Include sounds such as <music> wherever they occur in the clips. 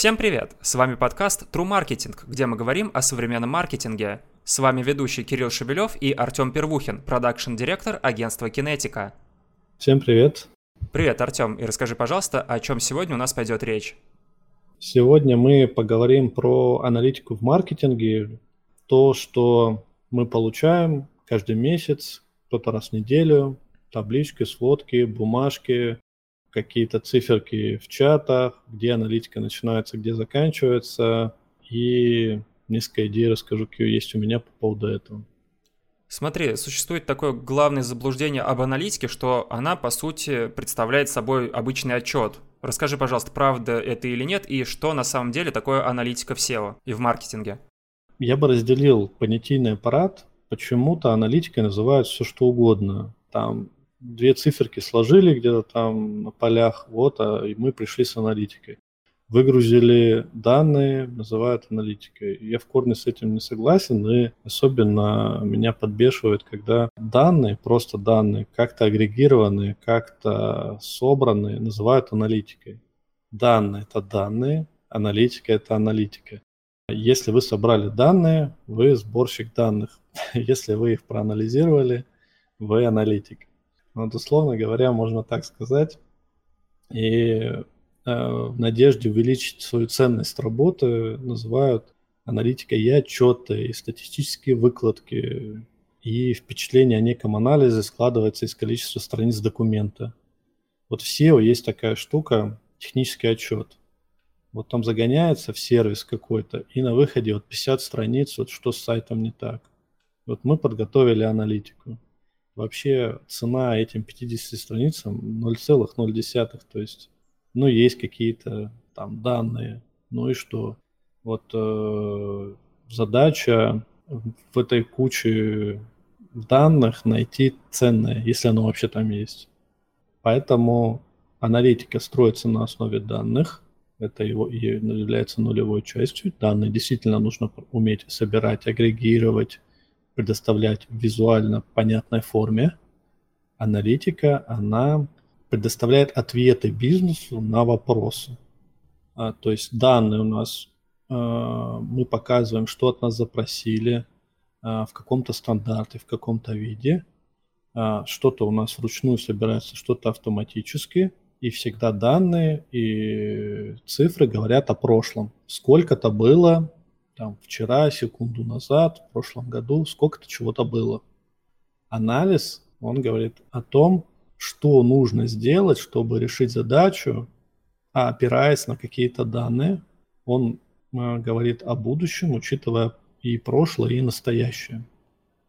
Всем привет! С вами подкаст True Marketing, где мы говорим о современном маркетинге. С вами ведущий Кирилл Шебелев и Артем Первухин, продакшн-директор агентства Кинетика. Всем привет! Привет, Артем, и расскажи, пожалуйста, о чем сегодня у нас пойдет речь. Сегодня мы поговорим про аналитику в маркетинге, то, что мы получаем каждый месяц, кто-то раз в неделю, таблички, сводки, бумажки, какие-то циферки в чатах, где аналитика начинается, где заканчивается, и несколько идей расскажу, какие есть у меня по поводу этого. Смотри, существует такое главное заблуждение об аналитике, что она, по сути, представляет собой обычный отчет. Расскажи, пожалуйста, правда это или нет, и что на самом деле такое аналитика в SEO и в маркетинге? Я бы разделил понятийный аппарат. Почему-то аналитикой называют все что угодно. Там две циферки сложили где-то там на полях, вот, а мы пришли с аналитикой выгрузили данные, называют аналитикой. Я в корне с этим не согласен, и особенно меня подбешивает, когда данные, просто данные, как-то агрегированные, как-то собранные, называют аналитикой. Данные – это данные, аналитика – это аналитика. Если вы собрали данные, вы сборщик данных. <laughs> Если вы их проанализировали, вы аналитик. Вот, условно говоря, можно так сказать. И Э, в надежде увеличить свою ценность работы называют аналитикой и отчеты, и статистические выкладки, и впечатление о неком анализе складывается из количества страниц документа. Вот в SEO есть такая штука, технический отчет. Вот там загоняется в сервис какой-то, и на выходе вот 50 страниц, вот что с сайтом не так. Вот мы подготовили аналитику. Вообще цена этим 50 страницам 0,0, то есть ну, есть какие-то там данные, ну и что? Вот э, задача в этой куче данных найти ценное, если оно вообще там есть. Поэтому аналитика строится на основе данных, это его является нулевой частью. Данные действительно нужно уметь собирать, агрегировать, предоставлять в визуально понятной форме. Аналитика, она предоставляет ответы бизнесу на вопросы. А, то есть данные у нас, а, мы показываем, что от нас запросили а, в каком-то стандарте, в каком-то виде. А, что-то у нас вручную собирается, что-то автоматически. И всегда данные и цифры говорят о прошлом. Сколько-то было там, вчера, секунду назад, в прошлом году, сколько-то чего-то было. Анализ, он говорит о том, что нужно сделать, чтобы решить задачу, а опираясь на какие-то данные. Он э, говорит о будущем, учитывая и прошлое, и настоящее.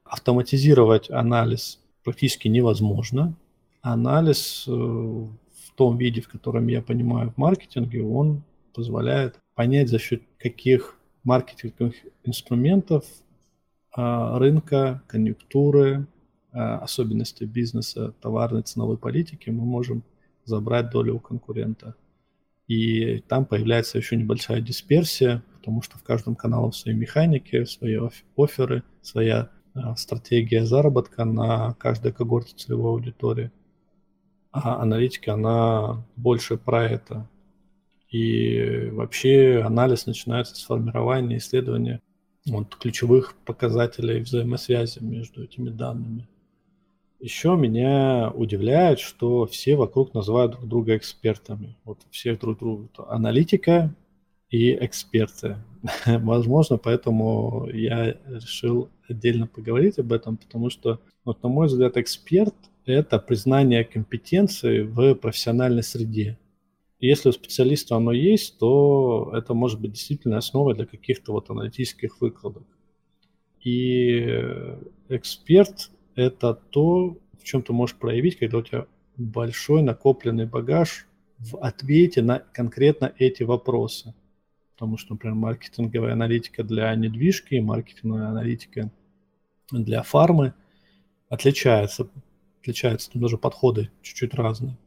Автоматизировать анализ практически невозможно. Анализ э, в том виде, в котором я понимаю в маркетинге, он позволяет понять, за счет каких маркетинговых инструментов э, рынка, конъюнктуры, Э, особенности бизнеса, товарной ценовой политики, мы можем забрать долю у конкурента. И там появляется еще небольшая дисперсия, потому что в каждом канале свои механики, свои оферы, своя э, стратегия заработка на каждой когорте целевой аудитории. А аналитика, она больше про это. И вообще анализ начинается с формирования, исследования вот, ключевых показателей взаимосвязи между этими данными. Еще меня удивляет, что все вокруг называют друг друга экспертами. Вот всех друг друга. Аналитика и эксперты. <laughs> Возможно, поэтому я решил отдельно поговорить об этом, потому что, вот, на мой взгляд, эксперт – это признание компетенции в профессиональной среде. Если у специалиста оно есть, то это может быть действительно основой для каких-то вот аналитических выкладок. И эксперт это то, в чем ты можешь проявить, когда у тебя большой накопленный багаж в ответе на конкретно эти вопросы. Потому что, например, маркетинговая аналитика для недвижки и маркетинговая аналитика для фармы отличается. Отличаются, там даже подходы чуть-чуть разные.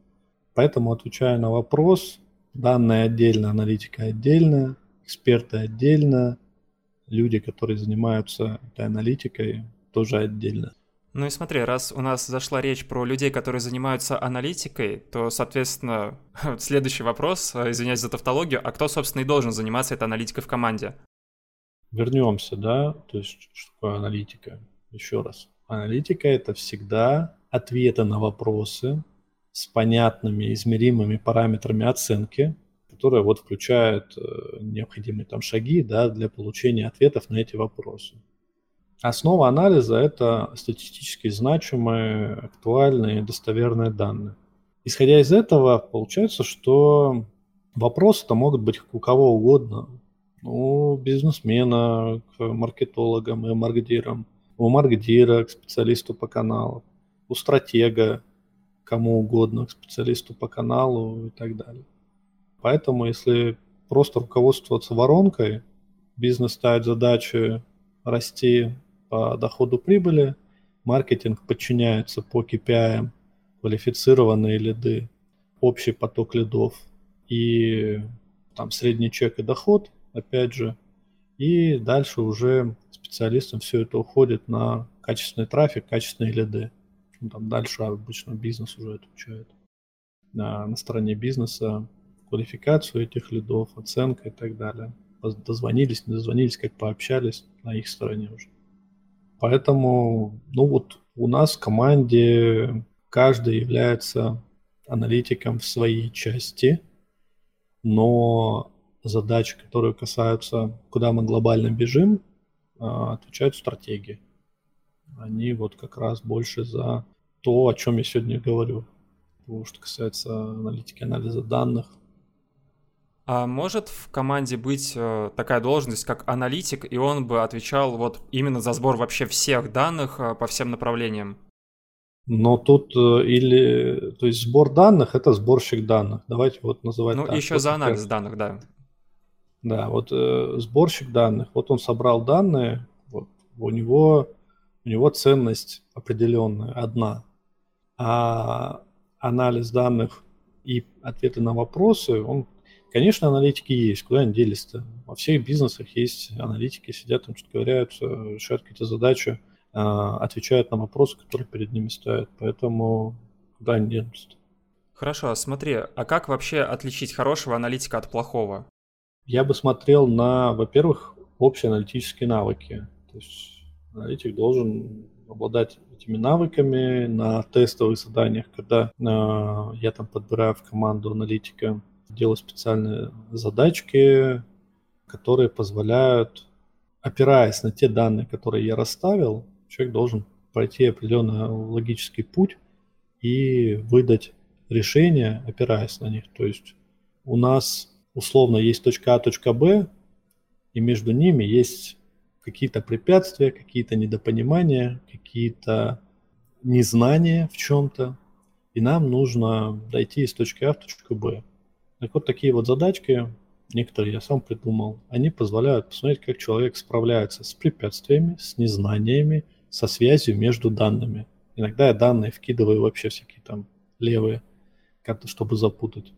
Поэтому, отвечая на вопрос, данные отдельно, аналитика отдельно, эксперты отдельно, люди, которые занимаются этой аналитикой, тоже отдельно. Ну и смотри, раз у нас зашла речь про людей, которые занимаются аналитикой, то, соответственно, <laughs> следующий вопрос, э, извиняюсь за тавтологию, а кто, собственно, и должен заниматься этой аналитикой в команде? Вернемся, да, то есть что такое аналитика? Еще раз. Аналитика – это всегда ответы на вопросы с понятными, измеримыми параметрами оценки, которые вот включают э, необходимые там шаги да, для получения ответов на эти вопросы. Основа анализа – это статистически значимые, актуальные, достоверные данные. Исходя из этого, получается, что вопросы-то могут быть у кого угодно. У бизнесмена, к маркетологам и маркетирам, у маркетира, к специалисту по каналу, у стратега, кому угодно, к специалисту по каналу и так далее. Поэтому, если просто руководствоваться воронкой, бизнес ставит задачи расти по доходу прибыли, маркетинг подчиняется по KPI, квалифицированные лиды, общий поток лидов и там средний чек и доход, опять же, и дальше уже специалистам все это уходит на качественный трафик, качественные лиды. Там дальше обычно бизнес уже отвечает. На, на стороне бизнеса квалификацию этих лидов, оценка и так далее. Дозвонились, не дозвонились, как пообщались на их стороне уже. Поэтому, ну вот у нас в команде каждый является аналитиком в своей части, но задачи, которые касаются, куда мы глобально бежим, а, отвечают стратегии. Они вот как раз больше за то, о чем я сегодня говорю. То, что касается аналитики, анализа данных, а может в команде быть э, такая должность, как аналитик, и он бы отвечал вот именно за сбор вообще всех данных э, по всем направлениям? Но тут э, или, то есть сбор данных это сборщик данных. Давайте вот называть. Ну так. еще вот за анализ как... данных, да. Да, вот э, сборщик данных. Вот он собрал данные, вот у него у него ценность определенная одна, а анализ данных и ответы на вопросы он Конечно, аналитики есть, куда они делись-то? Во всех бизнесах есть аналитики, сидят там, что-то говорят, э, решают какие-то задачи, а, отвечают на вопросы, которые перед ними стоят. Поэтому куда они денутся? Хорошо, а смотри, а как вообще отличить хорошего аналитика от плохого? Я бы смотрел на, во-первых, общие аналитические навыки. То есть аналитик должен обладать этими навыками на тестовых заданиях, когда э, я там подбираю в команду аналитика делаю специальные задачки, которые позволяют, опираясь на те данные, которые я расставил, человек должен пройти определенный логический путь и выдать решение, опираясь на них. То есть у нас условно есть точка А, точка Б, и между ними есть какие-то препятствия, какие-то недопонимания, какие-то незнания в чем-то, и нам нужно дойти из точки А в точку Б. Так вот такие вот задачки, некоторые я сам придумал, они позволяют посмотреть, как человек справляется с препятствиями, с незнаниями, со связью между данными. Иногда я данные вкидываю вообще всякие там левые, чтобы запутать.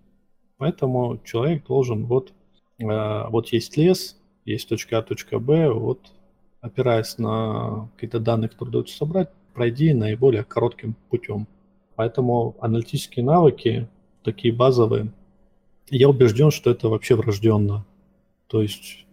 Поэтому человек должен вот, э, вот есть лес, есть точка А, точка Б, вот опираясь на какие-то данные, которые удается собрать, пройди наиболее коротким путем. Поэтому аналитические навыки, такие базовые, я убежден, что это вообще врожденно. То есть,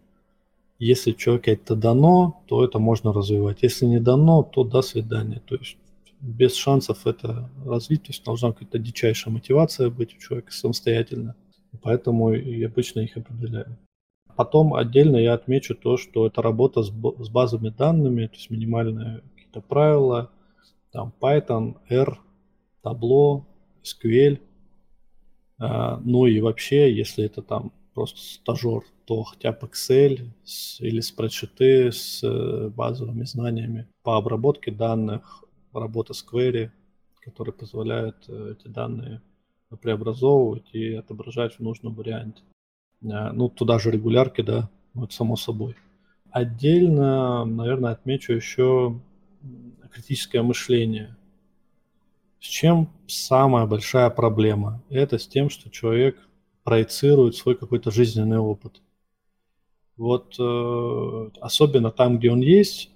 если человеку это дано, то это можно развивать. Если не дано, то до свидания. То есть, без шансов это развить. То есть, должна какая-то дичайшая мотивация быть у человека самостоятельно. Поэтому и обычно их определяю. Потом отдельно я отмечу то, что это работа с, с базовыми данными, то есть минимальные какие-то правила, там Python, R, Tableau, SQL – а, ну и вообще, если это там просто стажер, то хотя бы Excel с, или спредшиты с э, базовыми знаниями по обработке данных, работа с query, которые позволяют э, эти данные преобразовывать и отображать в нужном варианте. А, ну, туда же регулярки, да, это само собой. Отдельно, наверное, отмечу еще критическое мышление – с чем самая большая проблема? Это с тем, что человек проецирует свой какой-то жизненный опыт. Вот э, особенно там, где он есть,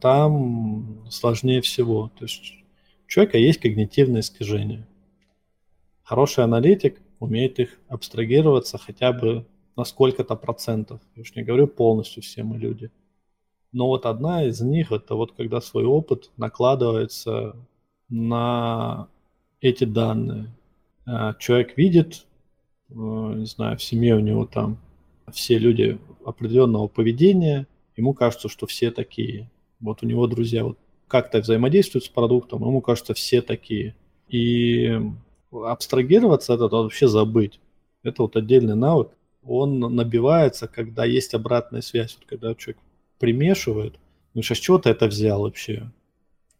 там сложнее всего. То есть у человека есть когнитивные искажения. Хороший аналитик умеет их абстрагироваться хотя бы на сколько-то процентов. Я уж не говорю полностью все мы люди. Но вот одна из них, это вот когда свой опыт накладывается на эти данные. А, человек видит, э, не знаю, в семье у него там все люди определенного поведения, ему кажется, что все такие. Вот у него друзья вот как-то взаимодействуют с продуктом, ему кажется, все такие. И абстрагироваться от вообще забыть. Это вот отдельный навык. Он набивается, когда есть обратная связь. Вот когда человек примешивает, ну сейчас чего ты это взял вообще?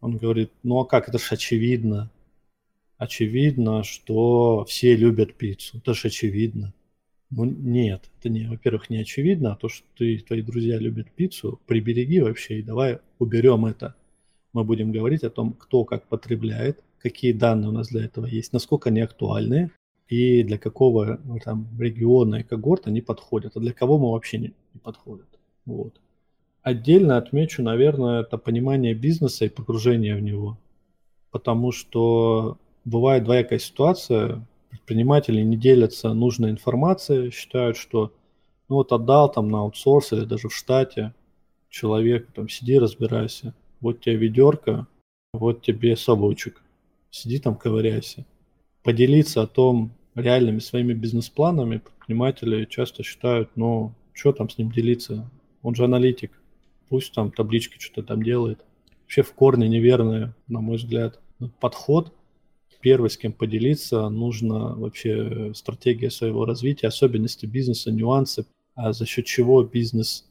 Он говорит, ну а как, это же очевидно. Очевидно, что все любят пиццу. Это же очевидно. Ну нет, это не, во-первых, не очевидно, а то, что ты, твои друзья любят пиццу, прибереги вообще и давай уберем это. Мы будем говорить о том, кто как потребляет, какие данные у нас для этого есть, насколько они актуальны и для какого ну, там региона и когорта они подходят, а для кого мы вообще не, не подходят. Вот. Отдельно отмечу, наверное, это понимание бизнеса и погружение в него. Потому что бывает двоякая ситуация, предприниматели не делятся нужной информацией, считают, что ну вот отдал там на аутсорс или даже в штате человек, там сиди, разбирайся, вот тебе ведерко, вот тебе совочек, сиди там ковыряйся. Поделиться о том реальными своими бизнес-планами предприниматели часто считают, ну, что там с ним делиться, он же аналитик, пусть там таблички что-то там делает. Вообще в корне неверный, на мой взгляд, подход. Первый, с кем поделиться, нужно вообще стратегия своего развития, особенности бизнеса, нюансы, а за счет чего бизнес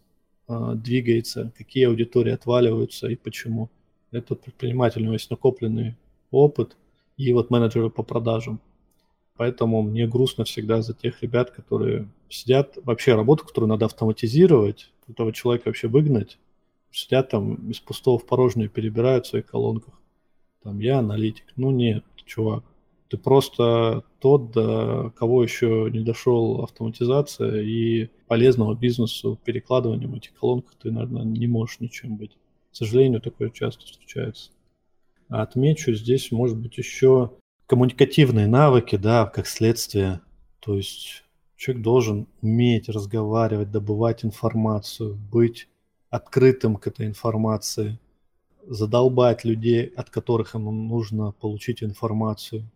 э, двигается, какие аудитории отваливаются и почему. Это предприниматель, у него есть накопленный опыт и вот менеджеры по продажам. Поэтому мне грустно всегда за тех ребят, которые сидят, вообще работу, которую надо автоматизировать, этого человека вообще выгнать, сидят там из пустого в порожнее перебирают в своих колонках. Там я аналитик. Ну нет, чувак. Ты просто тот, до кого еще не дошел автоматизация и полезного бизнесу перекладыванием этих колонках ты, наверное, не можешь ничем быть. К сожалению, такое часто встречается. Отмечу здесь, может быть, еще коммуникативные навыки, да, как следствие. То есть человек должен уметь разговаривать, добывать информацию, быть открытым к этой информации, задолбать людей, от которых ему нужно получить информацию,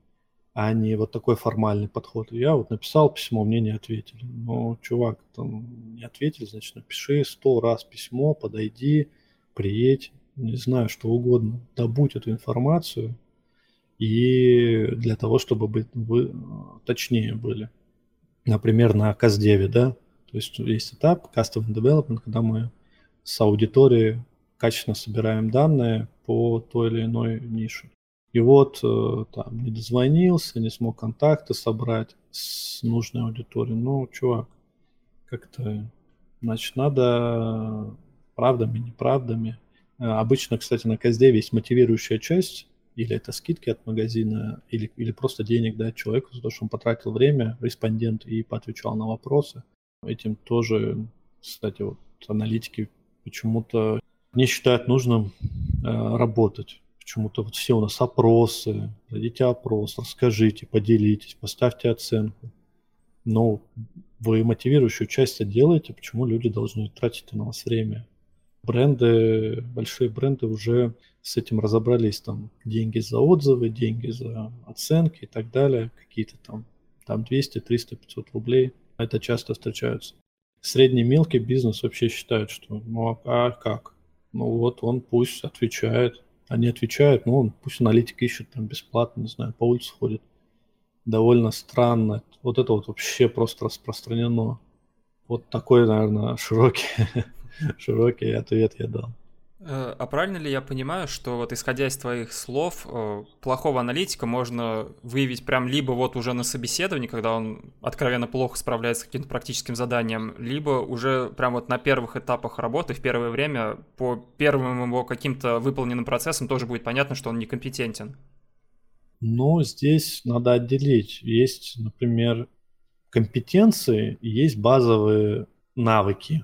а не вот такой формальный подход. Я вот написал письмо, мне не ответили. Ну, чувак, там не ответили, значит, напиши сто раз письмо, подойди, приедь, не знаю, что угодно, добудь эту информацию, и для того, чтобы быть, вы точнее были. Например, на Каздеве, да, то есть есть этап Custom Development, когда мы с аудитории качественно собираем данные по той или иной нише. И вот э, там не дозвонился, не смог контакты собрать с нужной аудиторией. Ну, чувак, как-то, значит, надо правдами, неправдами. Э, обычно, кстати, на Каздеве есть мотивирующая часть, или это скидки от магазина, или, или просто денег дать человеку за то, что он потратил время, респондент, и поотвечал на вопросы. Этим тоже, кстати, вот аналитики почему-то не считают нужным э, работать. Почему-то вот все у нас опросы, дадите опрос, расскажите, поделитесь, поставьте оценку. Но вы мотивирующую часть делаете, почему люди должны тратить на вас время? Бренды, большие бренды уже с этим разобрались, там деньги за отзывы, деньги за оценки и так далее, какие-то там, там 200, 300, 500 рублей. Это часто встречаются средний мелкий бизнес вообще считает, что ну а как? Ну вот он пусть отвечает. Они отвечают, ну он пусть аналитик ищет там бесплатно, не знаю, по улице ходит. Довольно странно. Вот это вот вообще просто распространено. Вот такой, наверное, широкий, <laughs> <laughs> широкий ответ я дал. Э, а правильно ли я понимаю, что вот исходя из твоих слов, э, плохого аналитика можно выявить прям либо вот уже на собеседовании, когда он откровенно плохо справляется с каким-то практическим заданием, либо уже прям вот на первых этапах работы, в первое время, по первым его каким-то выполненным процессам тоже будет понятно, что он некомпетентен? Ну, здесь надо отделить. Есть, например, компетенции есть базовые навыки.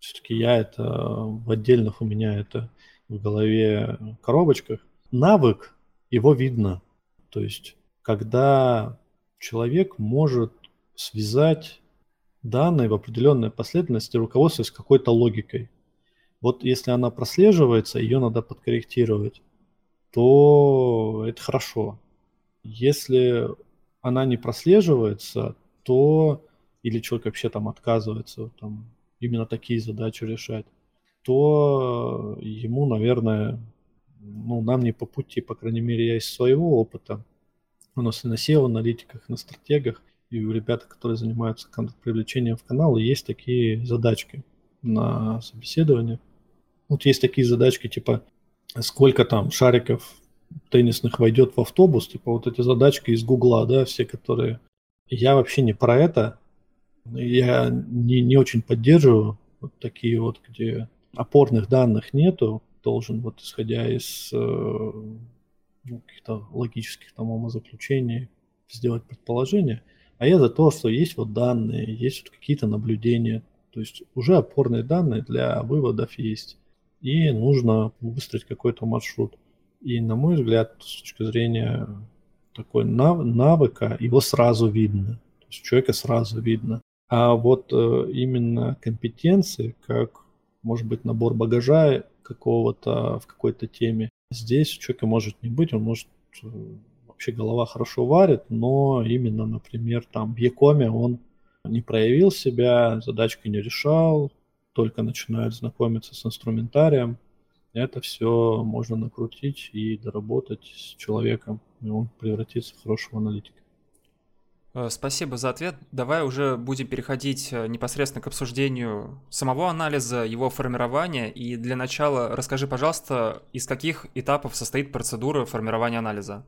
Все-таки я это в отдельных у меня это в голове коробочках. Навык, его видно. То есть, когда человек может связать данные в определенной последовательности, руководствуясь какой-то логикой. Вот если она прослеживается, ее надо подкорректировать, то это хорошо. Если она не прослеживается, то или человек вообще там отказывается там, именно такие задачи решать, то ему, наверное, ну, нам не по пути, по крайней мере, я из своего опыта. У нас и на SEO-аналитиках, на стратегах, и у ребят, которые занимаются привлечением в канал, есть такие задачки на собеседование. Вот есть такие задачки, типа, сколько там шариков теннисных войдет в автобус, типа вот эти задачки из Гугла, да, все, которые... Я вообще не про это, я не, не очень поддерживаю вот такие вот, где опорных данных нету, должен вот исходя из э, ну, каких-то логических там умозаключений сделать предположение. А я за то, что есть вот данные, есть вот какие-то наблюдения, то есть уже опорные данные для выводов есть. И нужно выстроить какой-то маршрут. И, на мой взгляд, с точки зрения такой навыка, его сразу видно. То есть человека сразу видно. А вот э, именно компетенции, как, может быть, набор багажа какого-то в какой-то теме, здесь у человека может не быть, он может э, вообще голова хорошо варит, но именно, например, там в Якоме он не проявил себя, задачки не решал, только начинает знакомиться с инструментарием, это все можно накрутить и доработать с человеком, и он превратится в хорошего аналитика. Э, спасибо за ответ. Давай уже будем переходить э, непосредственно к обсуждению самого анализа, его формирования. И для начала расскажи, пожалуйста, из каких этапов состоит процедура формирования анализа?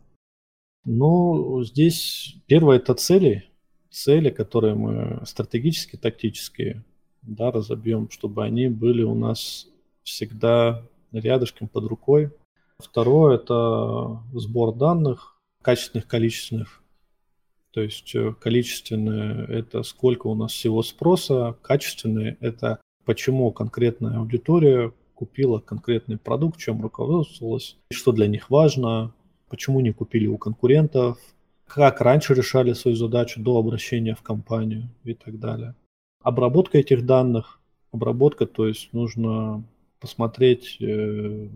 Ну, здесь первое это цели. Цели, которые мы стратегические, тактические, да, разобьем, чтобы они были у нас всегда рядышком под рукой. Второе это сбор данных, качественных, количественных то есть э, количественное – это сколько у нас всего спроса, качественное – это почему конкретная аудитория купила конкретный продукт, чем руководствовалась, что для них важно, почему не купили у конкурентов, как раньше решали свою задачу до обращения в компанию и так далее. Обработка этих данных, обработка, то есть нужно посмотреть, э,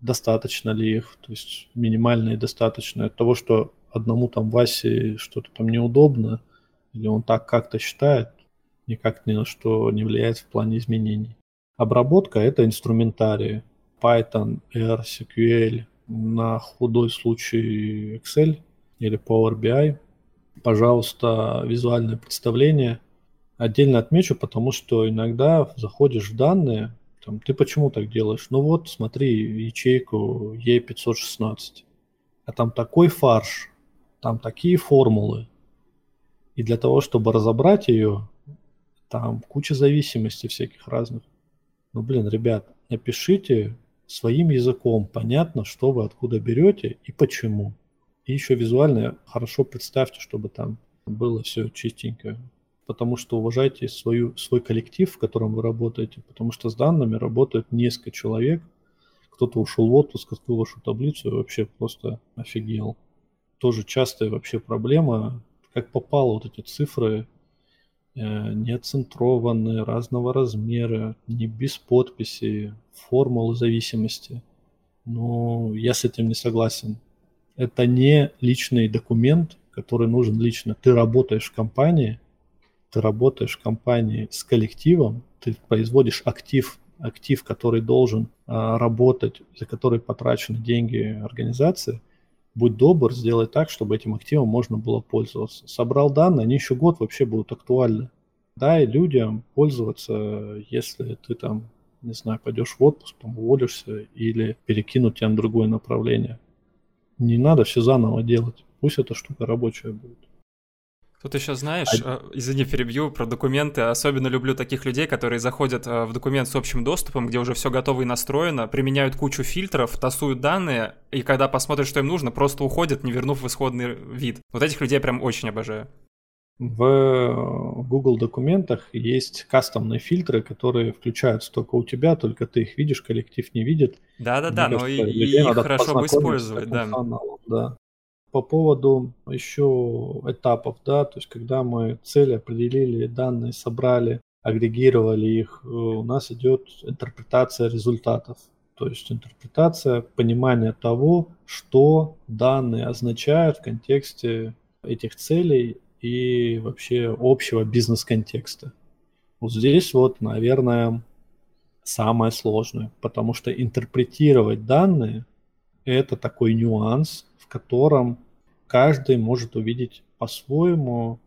достаточно ли их, то есть минимально и достаточно от того, что одному там Васе что-то там неудобно, или он так как-то считает, никак ни на что не влияет в плане изменений. Обработка – это инструментарии. Python, R, SQL, на худой случай Excel или Power BI. Пожалуйста, визуальное представление. Отдельно отмечу, потому что иногда заходишь в данные, там, ты почему так делаешь? Ну вот, смотри, ячейку E516, а там такой фарш, там такие формулы. И для того, чтобы разобрать ее, там куча зависимостей всяких разных. Ну, блин, ребят, напишите своим языком, понятно, что вы откуда берете и почему. И еще визуально хорошо представьте, чтобы там было все чистенько. Потому что уважайте свою, свой коллектив, в котором вы работаете, потому что с данными работают несколько человек. Кто-то ушел в отпуск, открыл вашу таблицу и вообще просто офигел тоже частая вообще проблема, как попало вот эти цифры э, разного размера, не без подписи, формулы зависимости. Но я с этим не согласен. Это не личный документ, который нужен лично. Ты работаешь в компании, ты работаешь в компании с коллективом, ты производишь актив, актив, который должен а, работать, за который потрачены деньги организации, будь добр, сделай так, чтобы этим активом можно было пользоваться. Собрал данные, они еще год вообще будут актуальны. Дай людям пользоваться, если ты там, не знаю, пойдешь в отпуск, там уволишься или перекинут тебя на другое направление. Не надо все заново делать. Пусть эта штука рабочая будет. Тут еще знаешь, а... Э, извини, перебью про документы. Особенно люблю таких людей, которые заходят э, в документ с общим доступом, где уже все готово и настроено, применяют кучу фильтров, тасуют данные, и когда посмотрят, что им нужно, просто уходят, не вернув в исходный вид. Вот этих людей прям очень обожаю. В Google документах есть кастомные фильтры, которые включаются только у тебя, только ты их видишь, коллектив не видит. Да-да-да, но и, и их хорошо бы использовать, да. да. По поводу еще этапов, да, то есть когда мы цели определили, данные собрали, агрегировали их, э, у нас идет интерпретация результатов. То есть интерпретация, понимание того, что данные означают в контексте этих целей и вообще общего бизнес-контекста. Вот здесь вот, наверное, самое сложное, потому что интерпретировать данные – это такой нюанс, котором каждый может увидеть по-своему,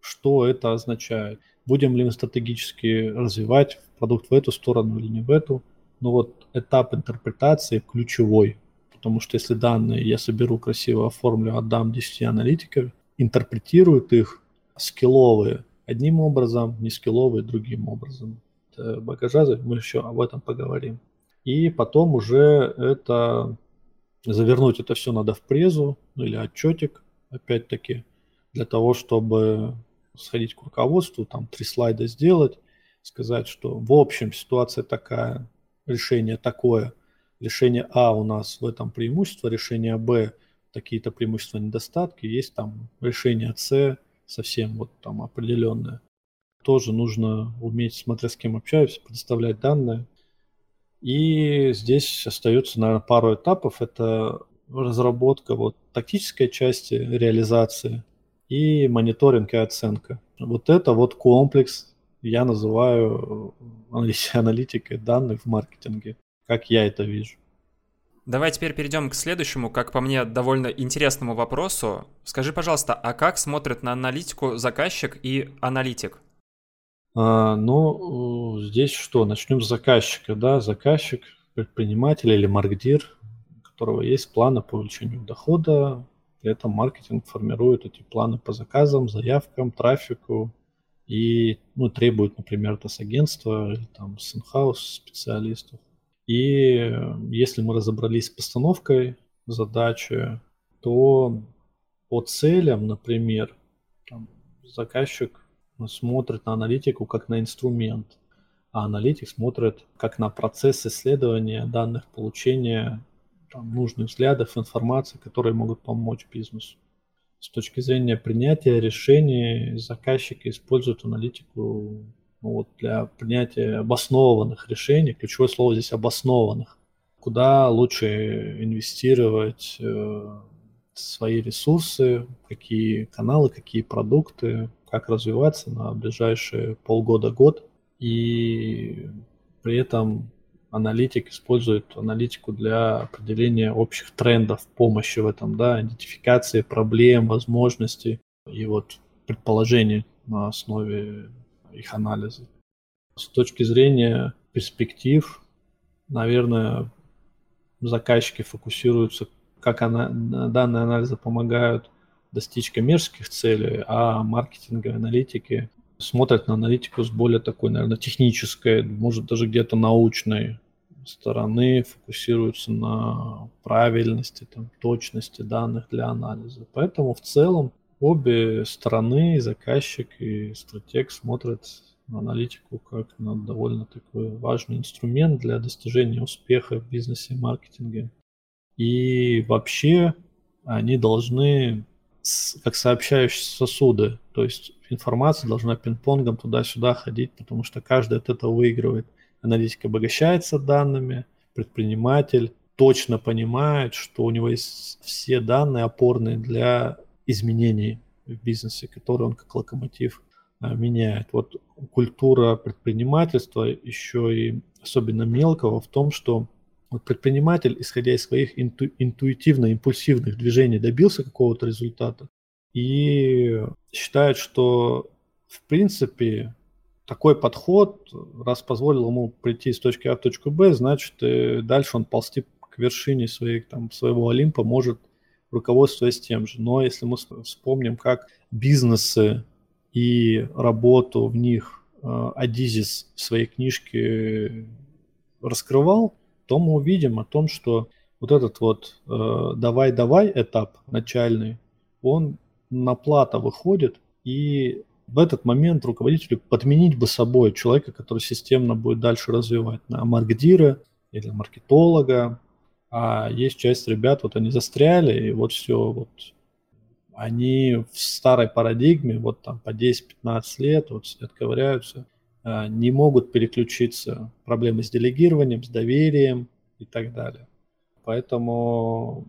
что это означает. Будем ли мы стратегически развивать продукт в эту сторону или не в эту. Но вот этап интерпретации ключевой, потому что если данные я соберу красиво, оформлю, отдам 10 аналитиков, интерпретируют их скилловые одним образом, не скилловые другим образом. Это багажа, мы еще об этом поговорим. И потом уже это завернуть это все надо в презу или отчетик, опять-таки, для того, чтобы сходить к руководству, там три слайда сделать, сказать, что в общем ситуация такая, решение такое, решение А у нас в этом преимущество, решение Б такие-то преимущества, недостатки, есть там решение С совсем вот там определенное. Тоже нужно уметь, смотря с кем общаюсь, предоставлять данные. И здесь остается, наверное, пару этапов. Это разработка вот тактической части реализации и мониторинг и оценка. Вот это вот комплекс, я называю <laughs> аналитикой данных в маркетинге, как я это вижу. Давай теперь перейдем к следующему, как по мне, довольно интересному вопросу. Скажи, пожалуйста, а как смотрят на аналитику заказчик и аналитик? А, ну, здесь что? Начнем с заказчика, да? Заказчик, предприниматель или маркдир, у которого есть планы по увеличению дохода. При этом маркетинг формирует эти планы по заказам, заявкам, трафику и ну, требует, например, это с агентства или там с инхаус специалистов. И э, если мы разобрались с постановкой задачи, то по целям, например, там, заказчик смотрит на аналитику как на инструмент, а аналитик смотрит как на процесс исследования данных, получения там, нужных взглядов, информации, которые могут помочь бизнесу. С точки зрения принятия решений заказчики используют аналитику ну, вот для принятия обоснованных решений, ключевое слово здесь обоснованных, куда лучше инвестировать э, свои ресурсы, какие каналы, какие продукты, как развиваться на ближайшие полгода-год. И при этом аналитик использует аналитику для определения общих трендов, помощи в этом, да, идентификации проблем, возможностей и вот предположений на основе их анализа. С точки зрения перспектив, наверное, заказчики фокусируются, как она, данные анализа помогают достичь коммерческих целей, а маркетинговые аналитики смотрят на аналитику с более такой, наверное, технической, может даже где-то научной стороны, фокусируются на правильности, там, точности данных для анализа. Поэтому в целом обе стороны, заказчик и стратег, смотрят на аналитику как на довольно такой важный инструмент для достижения успеха в бизнесе и маркетинге. И вообще они должны как сообщающие сосуды, то есть информация должна пинг-понгом туда-сюда ходить, потому что каждый от этого выигрывает. Аналитик обогащается данными, предприниматель точно понимает, что у него есть все данные опорные для изменений в бизнесе, которые он как локомотив а, меняет. Вот культура предпринимательства еще и особенно мелкого в том, что вот предприниматель, исходя из своих инту, интуитивно-импульсивных движений, добился какого-то результата и считает, что в принципе такой подход, раз позволил ему прийти с точки А в точку Б, значит, дальше он ползти к вершине своей, там, своего Олимпа может руководствуясь тем же. Но если мы вспомним, как бизнесы и работу в них э, Адизис в своей книжке раскрывал, то мы увидим о том, что вот этот вот э, давай-давай этап начальный, он на плата выходит И в этот момент руководителю подменить бы собой человека, который системно будет дальше развивать на маркетира или маркетолога. А есть часть ребят, вот они застряли, и вот все, вот они в старой парадигме, вот там по 10-15 лет, вот сидят, ковыряются, не могут переключиться. Проблемы с делегированием, с доверием и так далее. Поэтому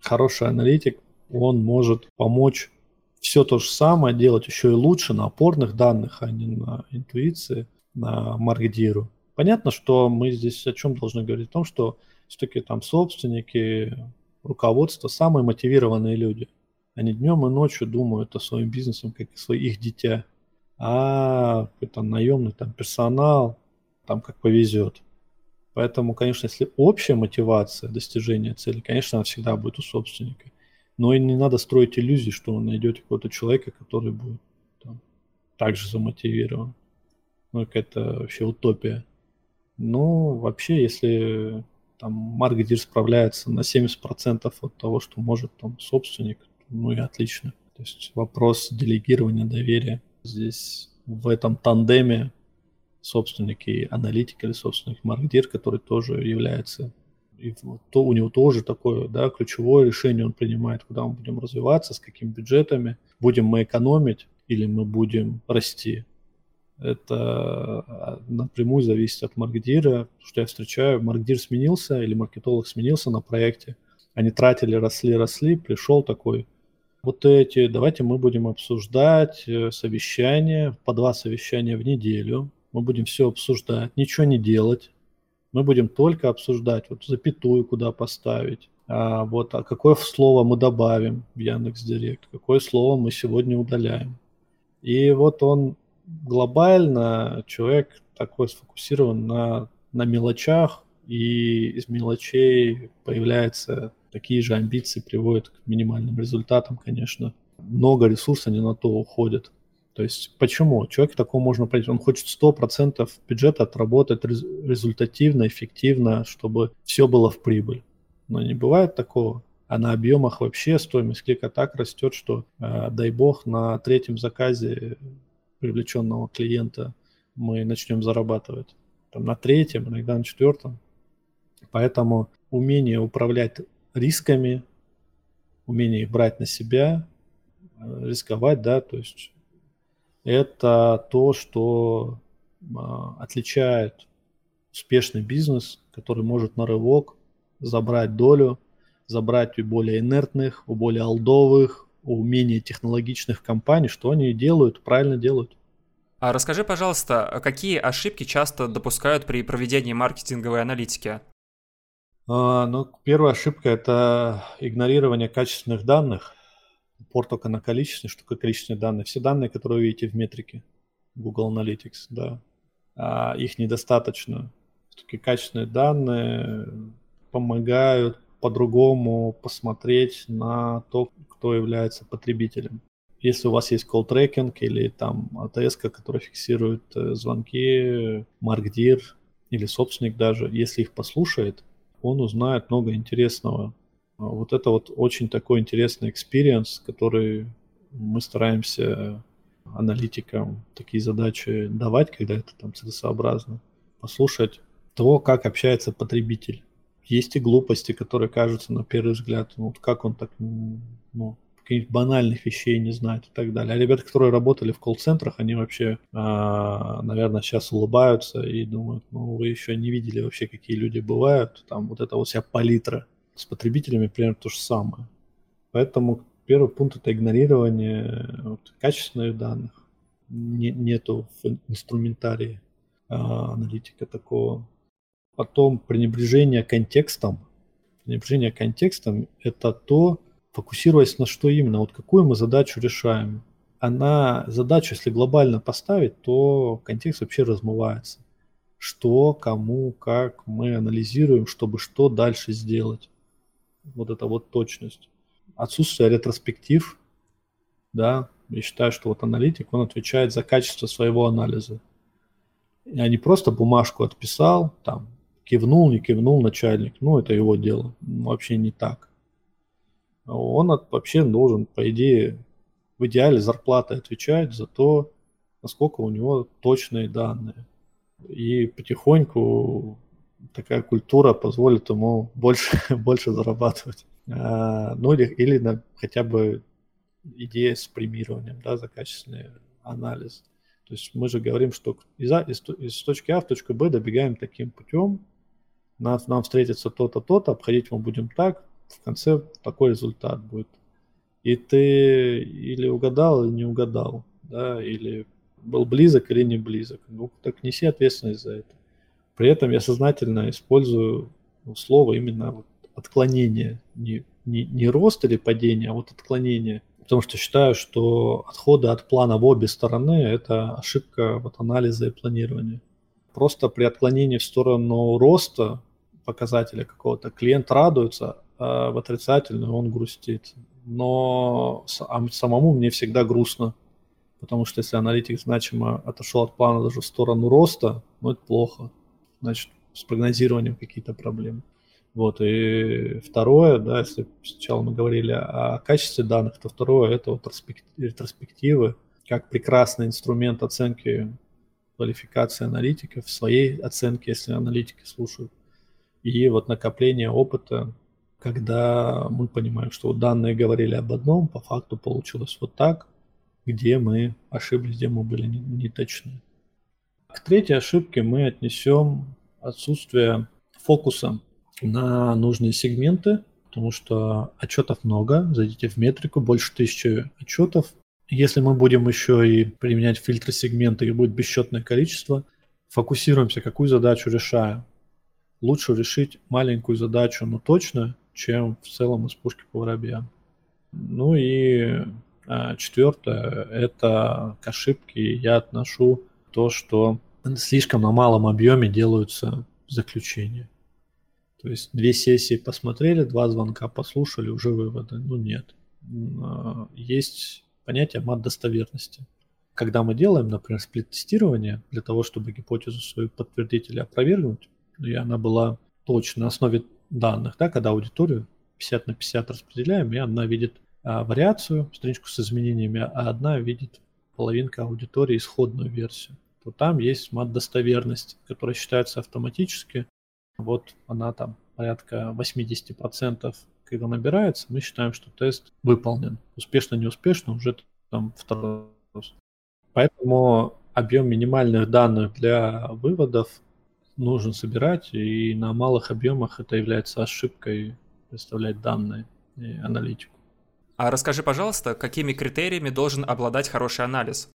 хороший аналитик, он может помочь все то же самое делать еще и лучше на опорных данных, а не на интуиции, на маркетиру. Понятно, что мы здесь о чем должны говорить? О том, что все-таки там собственники, руководство самые мотивированные люди. Они днем и ночью думают о своем бизнесе, как о своих дитя. А какой-то наемный там персонал, там как повезет. Поэтому, конечно, если общая мотивация достижения цели, конечно, она всегда будет у собственника. Но и не надо строить иллюзии, что вы найдете какого-то человека, который будет там, также замотивирован. Ну, какая-то вообще утопия. Ну, вообще, если там маркетинг справляется на 70% от того, что может там собственник, ну и отлично. То есть вопрос делегирования доверия здесь в этом тандеме собственник и аналитик или собственник маркетир, который тоже является и то у него тоже такое, да, ключевое решение он принимает, куда мы будем развиваться, с какими бюджетами, будем мы экономить или мы будем расти. Это а, напрямую зависит от маркетира, что я встречаю, маркетир сменился или маркетолог сменился на проекте, они тратили, росли, росли, пришел такой, вот эти, давайте мы будем обсуждать э, совещания, по два совещания в неделю, мы будем все обсуждать, ничего не делать, мы будем только обсуждать, вот запятую куда поставить, а вот а какое слово мы добавим в Яндекс Директ, какое слово мы сегодня удаляем. И вот он глобально, человек такой сфокусирован на, на мелочах, и из мелочей появляются такие же амбиции, приводят к минимальным результатам, конечно. Много ресурсов не на то уходит. То есть почему? Человек такому можно пройти, он хочет 100% бюджета отработать результативно, эффективно, чтобы все было в прибыль. Но не бывает такого. А на объемах вообще стоимость клика так растет, что, э, дай бог, на третьем заказе привлеченного клиента мы начнем зарабатывать. Там на третьем, иногда на четвертом. Поэтому умение управлять рисками, умение их брать на себя, э, рисковать, да, то есть это то, что а, отличает успешный бизнес, который может на рывок забрать долю, забрать у более инертных, у более алдовых, у менее технологичных компаний, что они делают, правильно делают. А расскажи, пожалуйста, какие ошибки часто допускают при проведении маркетинговой аналитики? А, ну, первая ошибка – это игнорирование качественных данных упор только на количественные, что такое количественные данные. Все данные, которые вы видите в метрике Google Analytics, да, а их недостаточно. Все-таки качественные данные помогают по-другому посмотреть на то, кто является потребителем. Если у вас есть call tracking или там АТС, который фиксирует э, звонки, маркдир или собственник даже, если их послушает, он узнает много интересного а вот это вот очень такой интересный experience, который мы стараемся аналитикам такие задачи давать, когда это там целесообразно. Послушать то, как общается потребитель. Есть и глупости, которые кажутся на первый взгляд, ну, вот как он так, ну, каких-нибудь банальных вещей не знает и так далее. А ребята, которые работали в колл-центрах, они вообще, а, наверное, сейчас улыбаются и думают, ну, вы еще не видели вообще, какие люди бывают. Там вот это вот вся палитра с потребителями примерно то же самое. Поэтому первый пункт это игнорирование вот, качественных данных. Не, нету в инструментарии а, аналитика такого. Потом пренебрежение контекстом. Пренебрежение контекстом – это то, фокусируясь на что именно, вот какую мы задачу решаем. Она задачу, если глобально поставить, то контекст вообще размывается. Что, кому, как мы анализируем, чтобы что дальше сделать вот эта вот точность. Отсутствие ретроспектив, да, я считаю, что вот аналитик, он отвечает за качество своего анализа. Я не просто бумажку отписал, там, кивнул, не кивнул начальник, ну, это его дело, вообще не так. Он от, вообще должен, по идее, в идеале зарплатой отвечать за то, насколько у него точные данные. И потихоньку такая культура позволит ему больше, <laughs> больше зарабатывать. А, ну или, или на, хотя бы идея с премированием да, за качественный анализ. То есть мы же говорим, что из, а, из, из точки А в точку Б добегаем таким путем, нам, нам встретится то-то, то-то, обходить мы будем так, в конце такой результат будет. И ты или угадал, или не угадал, да, или был близок или не близок. Ну, так неси ответственность за это. При этом я сознательно использую ну, слово именно вот отклонение, не, не, не рост или падение, а вот отклонение. Потому что считаю, что отходы от плана в обе стороны – это ошибка вот анализа и планирования. Просто при отклонении в сторону роста показателя какого-то клиент радуется, в отрицательную он грустит. Но а самому мне всегда грустно, потому что если аналитик значимо отошел от плана даже в сторону роста, ну это плохо. Значит, с прогнозированием какие-то проблемы. Вот, и второе, да, если сначала мы говорили о качестве данных, то второе – это вот ретроспективы, как прекрасный инструмент оценки квалификации аналитиков, своей оценки, если аналитики слушают, и вот накопление опыта, когда мы понимаем, что данные говорили об одном, по факту получилось вот так, где мы ошиблись, где мы были не, не точны. К третьей ошибке мы отнесем отсутствие фокуса на нужные сегменты, потому что отчетов много. Зайдите в метрику, больше тысячи отчетов. Если мы будем еще и применять фильтры сегмента, их будет бесчетное количество, фокусируемся, какую задачу решаем. Лучше решить маленькую задачу, но точно, чем в целом из пушки по воробьям. Ну и а, четвертое, это к ошибке я отношу то, что слишком на малом объеме делаются заключения. То есть две сессии посмотрели, два звонка послушали, уже выводы. Ну нет. А, есть понятие мат достоверности. Когда мы делаем, например, сплит-тестирование для того, чтобы гипотезу свою подтвердить или опровергнуть, и она была точно на основе данных, да, когда аудиторию 50 на 50 распределяем, и она видит а, вариацию, страничку с изменениями, а одна видит половинка аудитории исходную версию, то там есть мат достоверность, которая считается автоматически вот она там порядка 80%, когда набирается, мы считаем, что тест выполнен. Успешно, неуспешно, уже там второй вопрос. Поэтому объем минимальных данных для выводов нужно собирать, и на малых объемах это является ошибкой представлять данные и аналитику. А расскажи, пожалуйста, какими критериями должен обладать хороший анализ?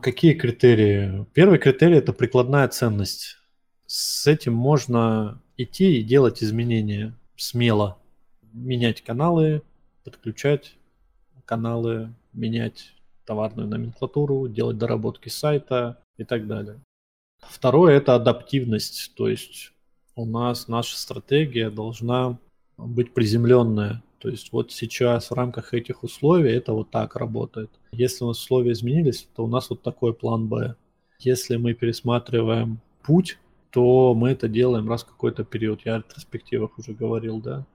Какие критерии? Первый критерий – это прикладная ценность с этим можно идти и делать изменения смело. Менять каналы, подключать каналы, менять товарную номенклатуру, делать доработки сайта и так далее. Второе – это адаптивность, то есть у нас наша стратегия должна быть приземленная. То есть вот сейчас в рамках этих условий это вот так работает. Если у нас условия изменились, то у нас вот такой план Б. Если мы пересматриваем путь, то мы это делаем раз в какой-то период. Я о ретроспективах уже говорил, да.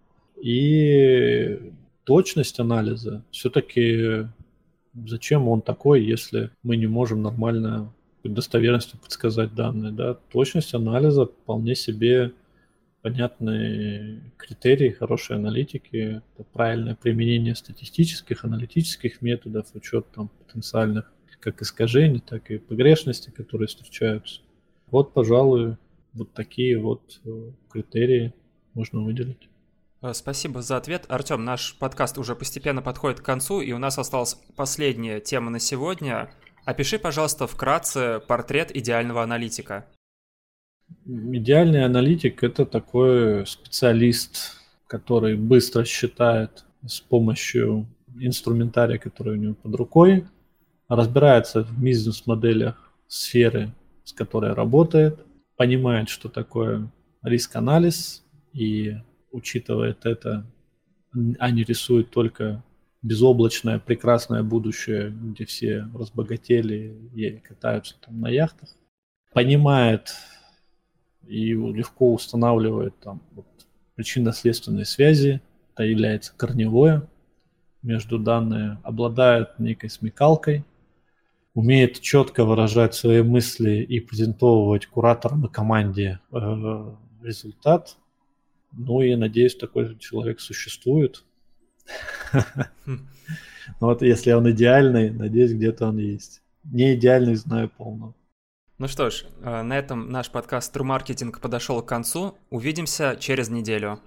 И точность анализа все-таки зачем он такой, если мы не можем нормально достоверностью подсказать данные, да? Точность анализа вполне себе понятные критерии хорошей аналитики, это правильное применение статистических, аналитических методов, учет там потенциальных как искажений, так и погрешностей, которые встречаются. Вот, пожалуй, вот такие вот э, критерии можно выделить. Э, спасибо за ответ. Артем, наш подкаст уже постепенно подходит к концу, и у нас осталась последняя тема на сегодня. Опиши, пожалуйста, вкратце портрет идеального аналитика. Идеальный аналитик – это такой специалист, который быстро считает с помощью инструментария, который у него под рукой, разбирается в бизнес-моделях сферы, с которой работает, понимает, что такое риск-анализ, и учитывает это, а не рисует только безоблачное, прекрасное будущее, где все разбогатели и катаются там на яхтах. Понимает и легко устанавливает там вот, причинно-следственные связи, это является корневое. между данными, обладает некой смекалкой, умеет четко выражать свои мысли и презентовывать кураторам и команде э, результат. Ну и надеюсь, такой человек существует. <laughs> Вот если он идеальный, надеюсь, где-то он есть. Не идеальный, знаю полно. Ну что ж, э, на этом наш подкаст True Marketing подошел к концу. Увидимся через неделю.